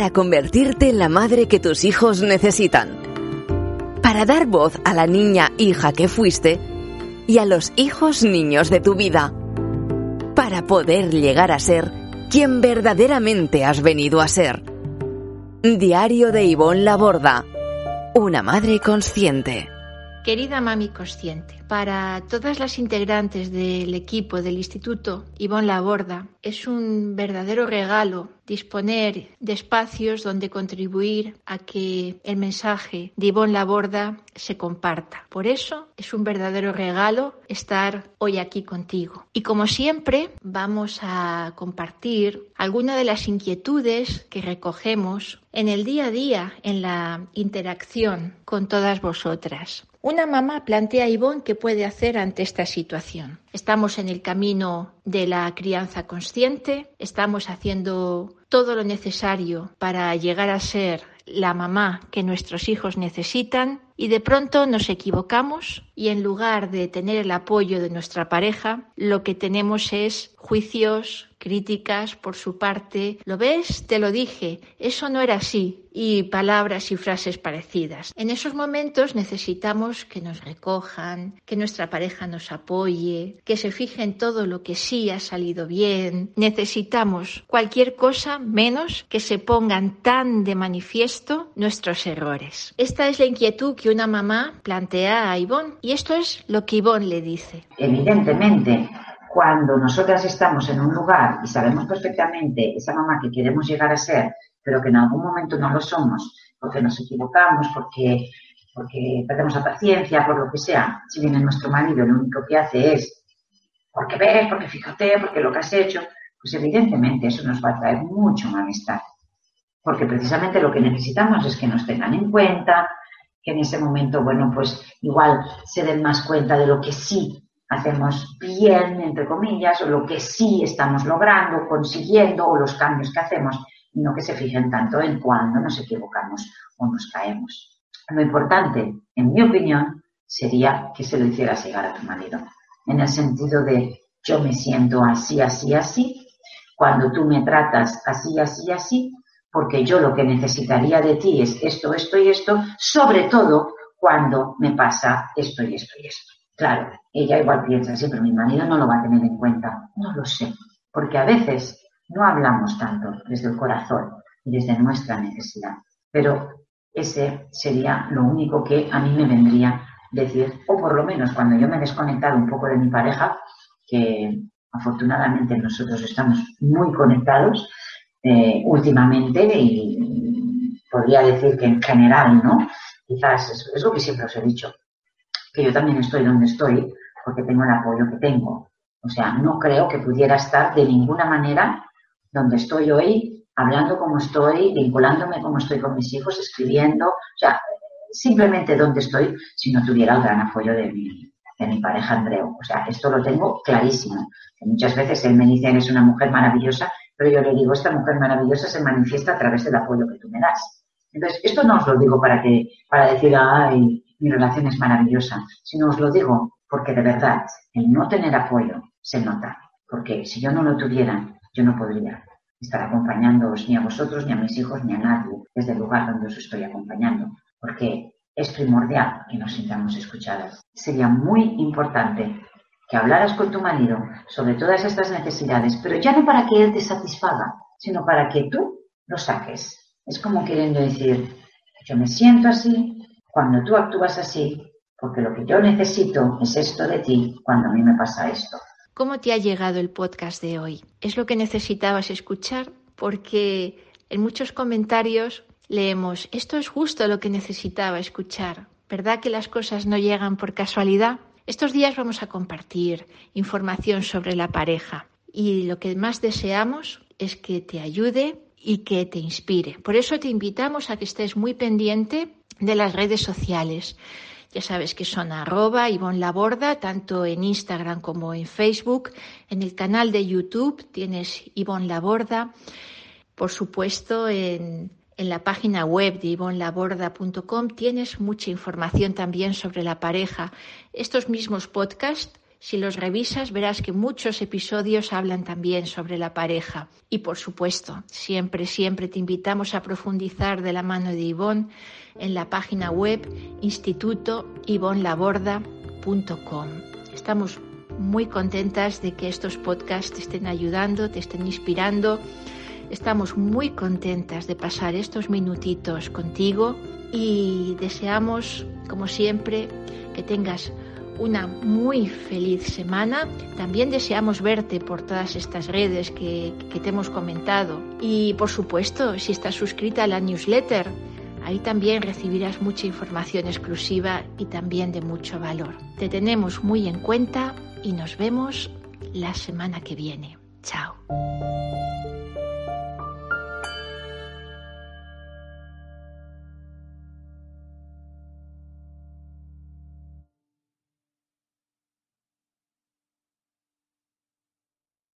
para convertirte en la madre que tus hijos necesitan. Para dar voz a la niña hija que fuiste y a los hijos niños de tu vida. Para poder llegar a ser quien verdaderamente has venido a ser. Diario de Ivonne Laborda. Una madre consciente. Querida mami consciente, para todas las integrantes del equipo del Instituto Ivonne Laborda es un verdadero regalo disponer de espacios donde contribuir a que el mensaje de Ivonne Laborda se comparta. Por eso es un verdadero regalo estar hoy aquí contigo. Y como siempre vamos a compartir algunas de las inquietudes que recogemos en el día a día, en la interacción con todas vosotras. Una mamá plantea a Ivonne qué puede hacer ante esta situación. Estamos en el camino de la crianza consciente, estamos haciendo todo lo necesario para llegar a ser la mamá que nuestros hijos necesitan y de pronto nos equivocamos y en lugar de tener el apoyo de nuestra pareja, lo que tenemos es juicios, críticas por su parte. ¿Lo ves? Te lo dije, eso no era así. Y palabras y frases parecidas. En esos momentos necesitamos que nos recojan, que nuestra pareja nos apoye, que se fije en todo lo que sí ha salido bien. Necesitamos cualquier cosa menos que se pongan tan de manifiesto nuestros errores. Esta es la inquietud que una mamá plantea a Ivonne y esto es lo que Ivonne le dice. Evidentemente, cuando nosotras estamos en un lugar y sabemos perfectamente esa mamá que queremos llegar a ser, pero que en algún momento no lo somos, porque nos equivocamos, porque, perdemos la paciencia, por lo que sea, si viene nuestro marido lo único que hace es, porque ves, porque fíjate, porque lo que has hecho, pues evidentemente eso nos va a traer mucho malestar. Porque precisamente lo que necesitamos es que nos tengan en cuenta, que en ese momento, bueno, pues igual se den más cuenta de lo que sí hacemos bien, entre comillas, o lo que sí estamos logrando, consiguiendo, o los cambios que hacemos, y no que se fijen tanto en cuándo nos equivocamos o nos caemos. Lo importante, en mi opinión, sería que se lo hicieras llegar a tu marido, en el sentido de yo me siento así, así, así, cuando tú me tratas así, así, así, porque yo lo que necesitaría de ti es esto, esto y esto, sobre todo cuando me pasa esto y esto y esto. Claro, ella igual piensa, sí, pero mi marido no lo va a tener en cuenta. No lo sé, porque a veces no hablamos tanto desde el corazón y desde nuestra necesidad. Pero ese sería lo único que a mí me vendría decir, o por lo menos cuando yo me he desconectado un poco de mi pareja, que afortunadamente nosotros estamos muy conectados eh, últimamente y podría decir que en general, ¿no? Quizás es, es lo que siempre os he dicho, que yo también estoy donde estoy porque tengo el apoyo que tengo. O sea, no creo que pudiera estar de ninguna manera donde estoy hoy, hablando como estoy, vinculándome como estoy con mis hijos, escribiendo, o sea, simplemente donde estoy si no tuviera el gran apoyo de mi, de mi pareja Andreu. O sea, esto lo tengo clarísimo. Muchas veces él me dice, eres una mujer maravillosa, pero yo le digo, esta mujer maravillosa se manifiesta a través del apoyo que tú me das. Entonces, esto no os lo digo para que, para decir, ay, mi relación es maravillosa, sino os lo digo porque de verdad el no tener apoyo se nota, porque si yo no lo tuviera, yo no podría estar acompañándoos ni a vosotros, ni a mis hijos, ni a nadie desde el lugar donde os estoy acompañando, porque es primordial que nos sintamos escuchadas. Sería muy importante que hablaras con tu marido sobre todas estas necesidades, pero ya no para que él te satisfaga, sino para que tú lo saques. Es como queriendo decir, yo me siento así, cuando tú actúas así, porque lo que yo necesito es esto de ti cuando a mí me pasa esto. ¿Cómo te ha llegado el podcast de hoy? ¿Es lo que necesitabas escuchar? Porque en muchos comentarios leemos, esto es justo lo que necesitaba escuchar. ¿Verdad que las cosas no llegan por casualidad? Estos días vamos a compartir información sobre la pareja y lo que más deseamos es que te ayude y que te inspire. Por eso te invitamos a que estés muy pendiente de las redes sociales. Ya sabes que son arroba Ivonne Laborda, tanto en Instagram como en Facebook. En el canal de YouTube tienes Ivonne Laborda. Por supuesto, en, en la página web de ivonlaborda.com tienes mucha información también sobre la pareja. Estos mismos podcasts si los revisas verás que muchos episodios hablan también sobre la pareja. Y por supuesto, siempre, siempre te invitamos a profundizar de la mano de Ivonne en la página web institutoivonlaborda.com. Estamos muy contentas de que estos podcasts te estén ayudando, te estén inspirando. Estamos muy contentas de pasar estos minutitos contigo y deseamos, como siempre, que tengas una muy feliz semana. También deseamos verte por todas estas redes que, te hemos comentado. Y por supuesto, si estás suscrita a la newsletter, ahí también recibirás mucha información exclusiva y también de mucho valor. Te tenemos muy en cuenta y nos vemos la semana que viene. Chao.